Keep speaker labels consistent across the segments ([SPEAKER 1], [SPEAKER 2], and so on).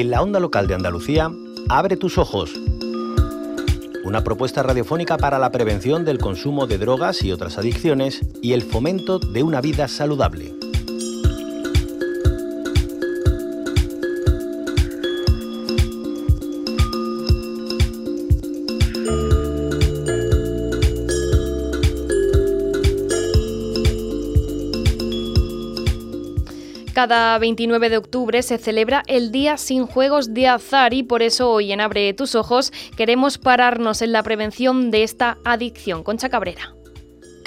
[SPEAKER 1] en la onda local de Andalucía, Abre tus ojos. Una propuesta radiofónica para la prevención del consumo de drogas y otras adicciones y el fomento de una vida saludable.
[SPEAKER 2] Cada 29 de octubre se celebra el Día sin Juegos de Azar y por eso hoy en Abre tus Ojos queremos pararnos en la prevención de esta adicción. Concha Cabrera.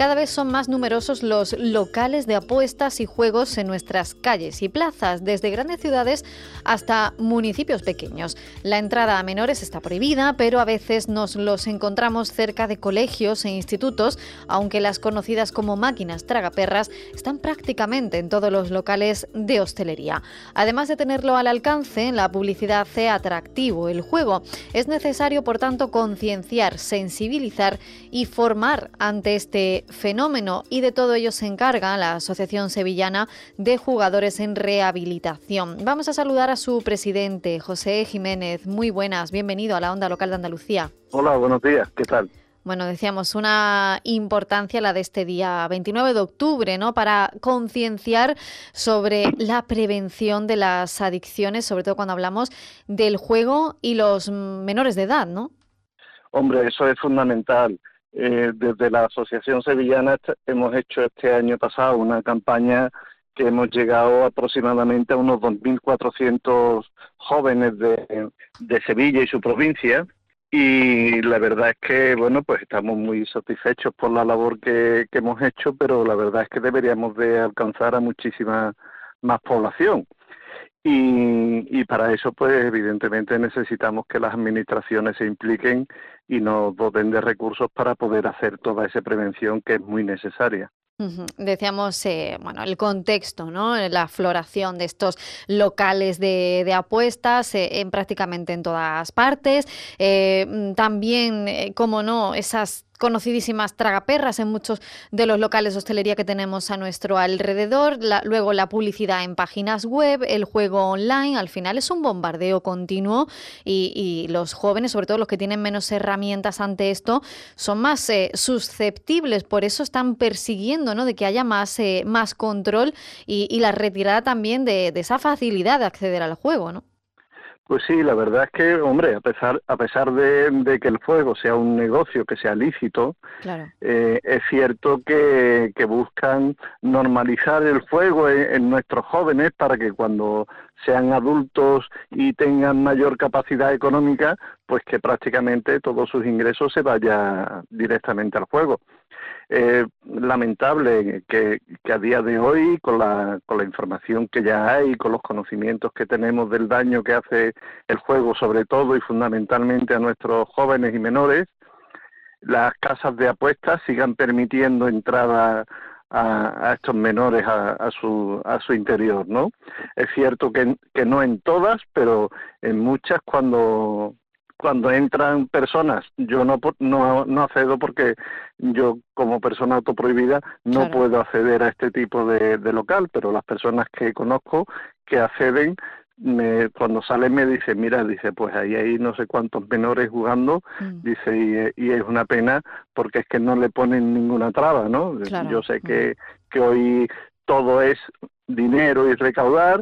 [SPEAKER 3] Cada vez son más numerosos los locales de apuestas y juegos en nuestras calles y plazas, desde grandes ciudades hasta municipios pequeños. La entrada a menores está prohibida, pero a veces nos los encontramos cerca de colegios e institutos, aunque las conocidas como máquinas tragaperras están prácticamente en todos los locales de hostelería. Además de tenerlo al alcance, la publicidad hace atractivo el juego. Es necesario, por tanto, concienciar, sensibilizar y formar ante este fenómeno y de todo ello se encarga la Asociación Sevillana de Jugadores en Rehabilitación. Vamos a saludar a su presidente, José Jiménez. Muy buenas, bienvenido a la Onda Local de Andalucía.
[SPEAKER 4] Hola, buenos días, ¿qué tal?
[SPEAKER 3] Bueno, decíamos una importancia la de este día 29 de octubre, ¿no? Para concienciar sobre la prevención de las adicciones, sobre todo cuando hablamos del juego y los menores de edad, ¿no?
[SPEAKER 4] Hombre, eso es fundamental. Eh, desde la Asociación Sevillana hemos hecho este año pasado una campaña que hemos llegado aproximadamente a unos 2.400 jóvenes de, de Sevilla y su provincia. Y la verdad es que bueno pues estamos muy satisfechos por la labor que, que hemos hecho pero la verdad es que deberíamos de alcanzar a muchísima más población y, para eso, pues evidentemente necesitamos que las administraciones se impliquen y nos doten de recursos para poder hacer toda esa prevención que es muy necesaria.
[SPEAKER 3] Decíamos, eh, bueno, el contexto, ¿no? La floración de estos locales de, de apuestas eh, en prácticamente en todas partes. Eh, también, eh, como no, esas conocidísimas tragaperras en muchos de los locales de hostelería que tenemos a nuestro alrededor, luego la publicidad en páginas web, el juego online, al final es un bombardeo continuo y, los jóvenes, sobre todo los que tienen menos herramientas ante esto, son más eh, susceptibles, por eso están persiguiendo ¿no? de que haya más, eh, más control y, la retirada también de, de esa facilidad de acceder al juego, ¿no?
[SPEAKER 4] Pues sí, la verdad es que, hombre, a pesar, a pesar de, que el fuego sea un negocio que sea lícito, eh, es cierto que, buscan normalizar el fuego en, nuestros jóvenes para que cuando sean adultos y tengan mayor capacidad económica, pues que prácticamente todos sus ingresos se vayan directamente al fuego. Es lamentable que, a día de hoy, con la, con la información que ya hay, con los conocimientos que tenemos del daño que hace el juego, sobre todo y fundamentalmente a nuestros jóvenes y menores, las casas de apuestas sigan permitiendo entrada a, estos menores a, su, a su interior, ¿no? Es cierto que, que no en todas, pero en muchas cuando cuando entran personas, yo no, no, no accedo porque yo como persona autoprohibida no puedo acceder a este tipo de, local, pero las personas que conozco que acceden, me, cuando salen me dicen, mira, dice, pues ahí hay no sé cuántos menores jugando, mm. dice, y, es una pena porque es que no le ponen ninguna traba, ¿no? Yo sé que, mm. que hoy todo es dinero y recaudar,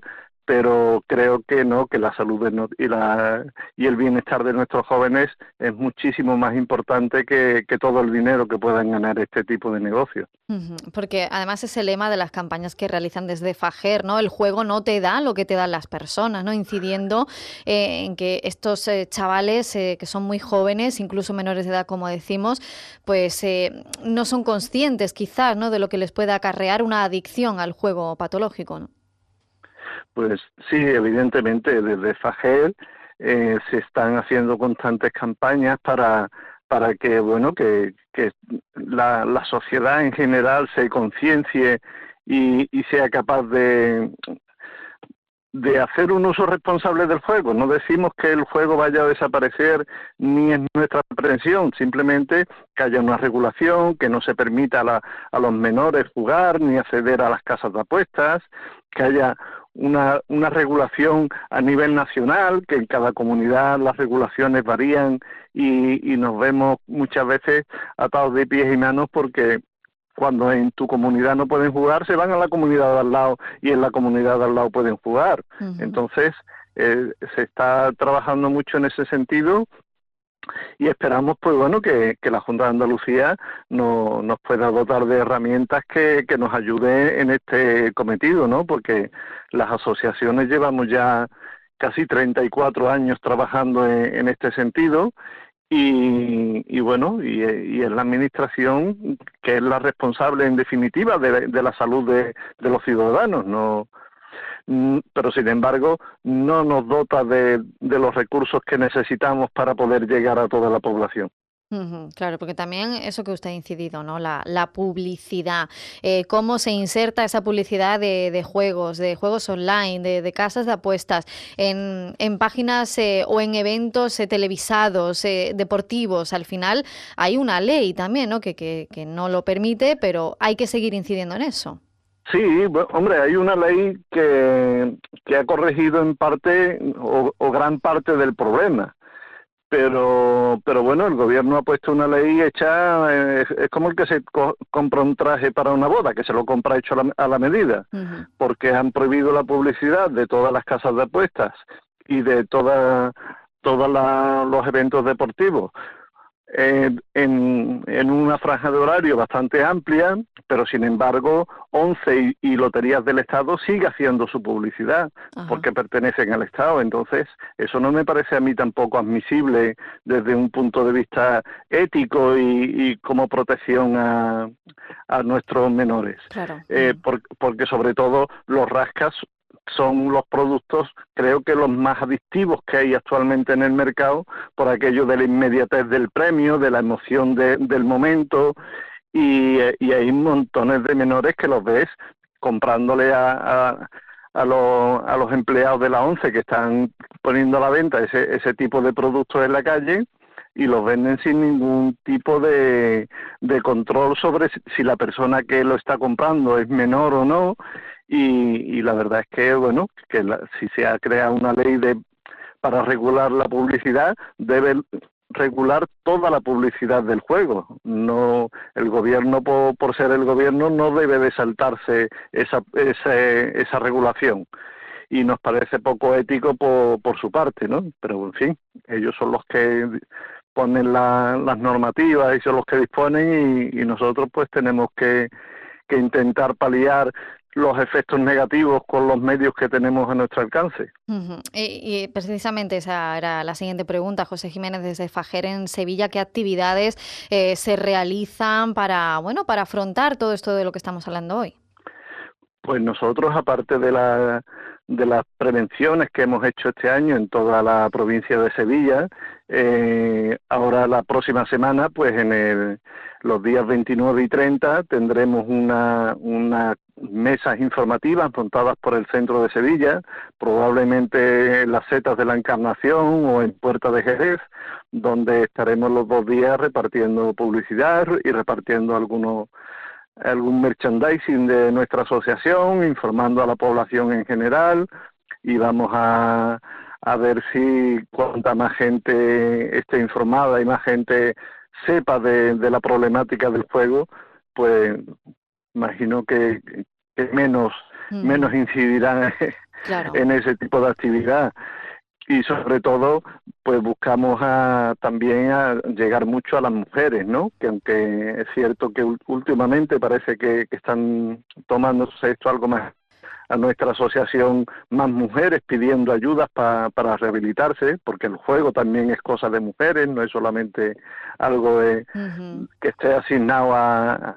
[SPEAKER 4] pero creo que no, que la salud y, la, y el bienestar de nuestros jóvenes es muchísimo más importante que, todo el dinero que puedan ganar este tipo de negocios.
[SPEAKER 3] Porque además es el lema de las campañas que realizan desde Fajer, ¿no? El juego no te da lo que te dan las personas, ¿no? Incidiendo eh, en que estos eh, chavales eh, que son muy jóvenes, incluso menores de edad, como decimos, pues no son conscientes quizás, ¿no? De lo que les puede acarrear una adicción al juego patológico, ¿no?
[SPEAKER 4] Pues sí, evidentemente desde FAGEL eh, se están haciendo constantes campañas para para que bueno que, que la, la sociedad en general se conciencie y, y sea capaz de de hacer un uso responsable del juego. No decimos que el juego vaya a desaparecer ni es nuestra pretensión, simplemente que haya una regulación, que no se permita a, a los menores jugar ni acceder a las casas de apuestas, que haya una, una regulación a nivel nacional, que en cada comunidad las regulaciones varían y, y nos vemos muchas veces atados de pies y manos porque cuando en tu comunidad no pueden jugar, se van a la comunidad de al lado y en la comunidad de al lado pueden jugar. Entonces, eh, se está trabajando mucho en ese sentido y esperamos pues bueno que, la Junta de Andalucía no, nos pueda dotar de herramientas que, que nos ayude en este cometido, ¿no? Porque las asociaciones llevamos ya casi 34 años trabajando en, este sentido y, y bueno, y, y, es la administración que es la responsable en definitiva de, la salud de, de los ciudadanos, no, pero sin embargo no nos dota de, los recursos que necesitamos para poder llegar a toda la población.
[SPEAKER 3] claro, porque también eso que usted ha incidido, ¿no? La, publicidad, eh, cómo se inserta esa publicidad de, juegos, de juegos online, de, casas de apuestas, en, páginas eh, o en eventos eh, televisados, deportivos. Al final hay una ley también, ¿no? Que, que, que no lo permite, pero hay que seguir incidiendo en eso.
[SPEAKER 4] Sí, hombre, hay una ley que, que ha corregido en parte o, gran parte del problema, pero pero bueno, el gobierno ha puesto una ley hecha, eh, es, como el que se compra un traje para una boda, que se lo compra hecho a la, medida, porque han prohibido la publicidad de todas las casas de apuestas y de toda, todos los eventos deportivos en, en, una franja de horario bastante amplia, pero sin embargo 11 y, Loterías del Estado sigue haciendo su publicidad porque pertenecen al Estado. Entonces, eso no me parece a mí tampoco admisible desde un punto de vista ético y, como protección a, a nuestros menores. Eh, porque sobre todo los rascas son los productos, creo que los más adictivos que hay actualmente en el mercado, por aquello de la inmediatez del premio, de la emoción del momento, y, hay montones de menores que los ves comprándole a, a, los, a los empleados de la ONCE que están poniendo a la venta ese, ese tipo de productos en la calle y los venden sin ningún tipo de, de control sobre si la persona que lo está comprando es menor o no y, la verdad es que, bueno, que si se ha creado una ley de para regular la publicidad, debe regular toda la publicidad del juego. No, el gobierno, por, ser el gobierno, no debe de saltarse esa, esa, esa regulación. Y nos parece poco ético por, por su parte, ¿no? Pero, en fin, ellos son los que ponen las normativas y son los que disponen y, y nosotros pues tenemos que, que intentar paliar los efectos negativos con los medios que tenemos a nuestro alcance.
[SPEAKER 3] y, precisamente esa era la siguiente pregunta, José Jiménez desde Fajer en Sevilla, ¿qué actividades eh, se realizan para bueno para afrontar todo esto de lo que estamos hablando hoy?
[SPEAKER 4] Pues nosotros, aparte de, la, de las prevenciones que hemos hecho este año en toda la provincia de Sevilla, eh, ahora la próxima semana, pues en el, los días 29 y 30 tendremos una, una mesas informativas montadas por el centro de Sevilla, probablemente en las setas de la Encarnación o en Puerta de Jerez, donde estaremos los dos días repartiendo publicidad y repartiendo algunos algún merchandising de nuestra asociación, informando a la población en general y vamos a, a ver si cuanta más gente esté informada y más gente sepa de, de la problemática del fuego, pues imagino que, menos, mm. menos incidirán en ese tipo de actividad y sobre todo pues buscamos a, también a llegar mucho a las mujeres, ¿no? Que aunque es cierto que últimamente parece que, están tomándose esto algo más a nuestra asociación más mujeres pidiendo ayudas para rehabilitarse, porque el juego también es cosa de mujeres, no es solamente algo de, que esté asignado a,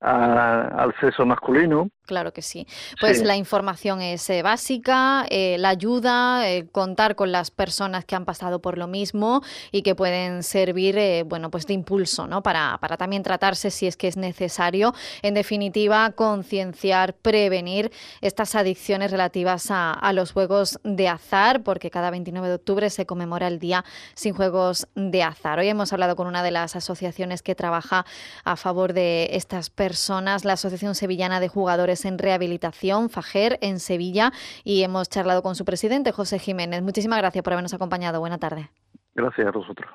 [SPEAKER 4] al sexo masculino.
[SPEAKER 3] Claro que sí. Pues la información es eh, básica, eh, la ayuda, eh, contar con las personas que han pasado por lo mismo y que pueden servir, bueno, pues de impulso, ¿no? Para, para también tratarse si es que es necesario. En definitiva, concienciar, prevenir estas adicciones relativas a, a, los juegos de azar, porque cada 29 de octubre se conmemora el Día sin Juegos de Azar. Hoy hemos hablado con una de las asociaciones que trabaja a favor de estas personas, la Asociación Sevillana de Jugadores En Rehabilitación, FAGER, en Sevilla, y hemos charlado con su presidente, José Jiménez. Muchísimas gracias por habernos acompañado. Buena tarde.
[SPEAKER 4] Gracias a vosotros.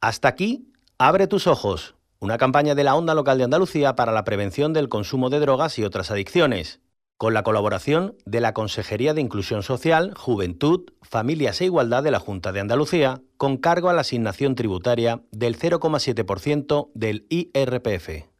[SPEAKER 1] Hasta aquí, abre tus ojos, una campaña de la Onda Local de Andalucía para la prevención del consumo de drogas y otras adicciones con la colaboración de la Consejería de Inclusión Social, Juventud, Familias e Igualdad de la Junta de Andalucía, con cargo a la asignación tributaria del 0,7% del IRPF.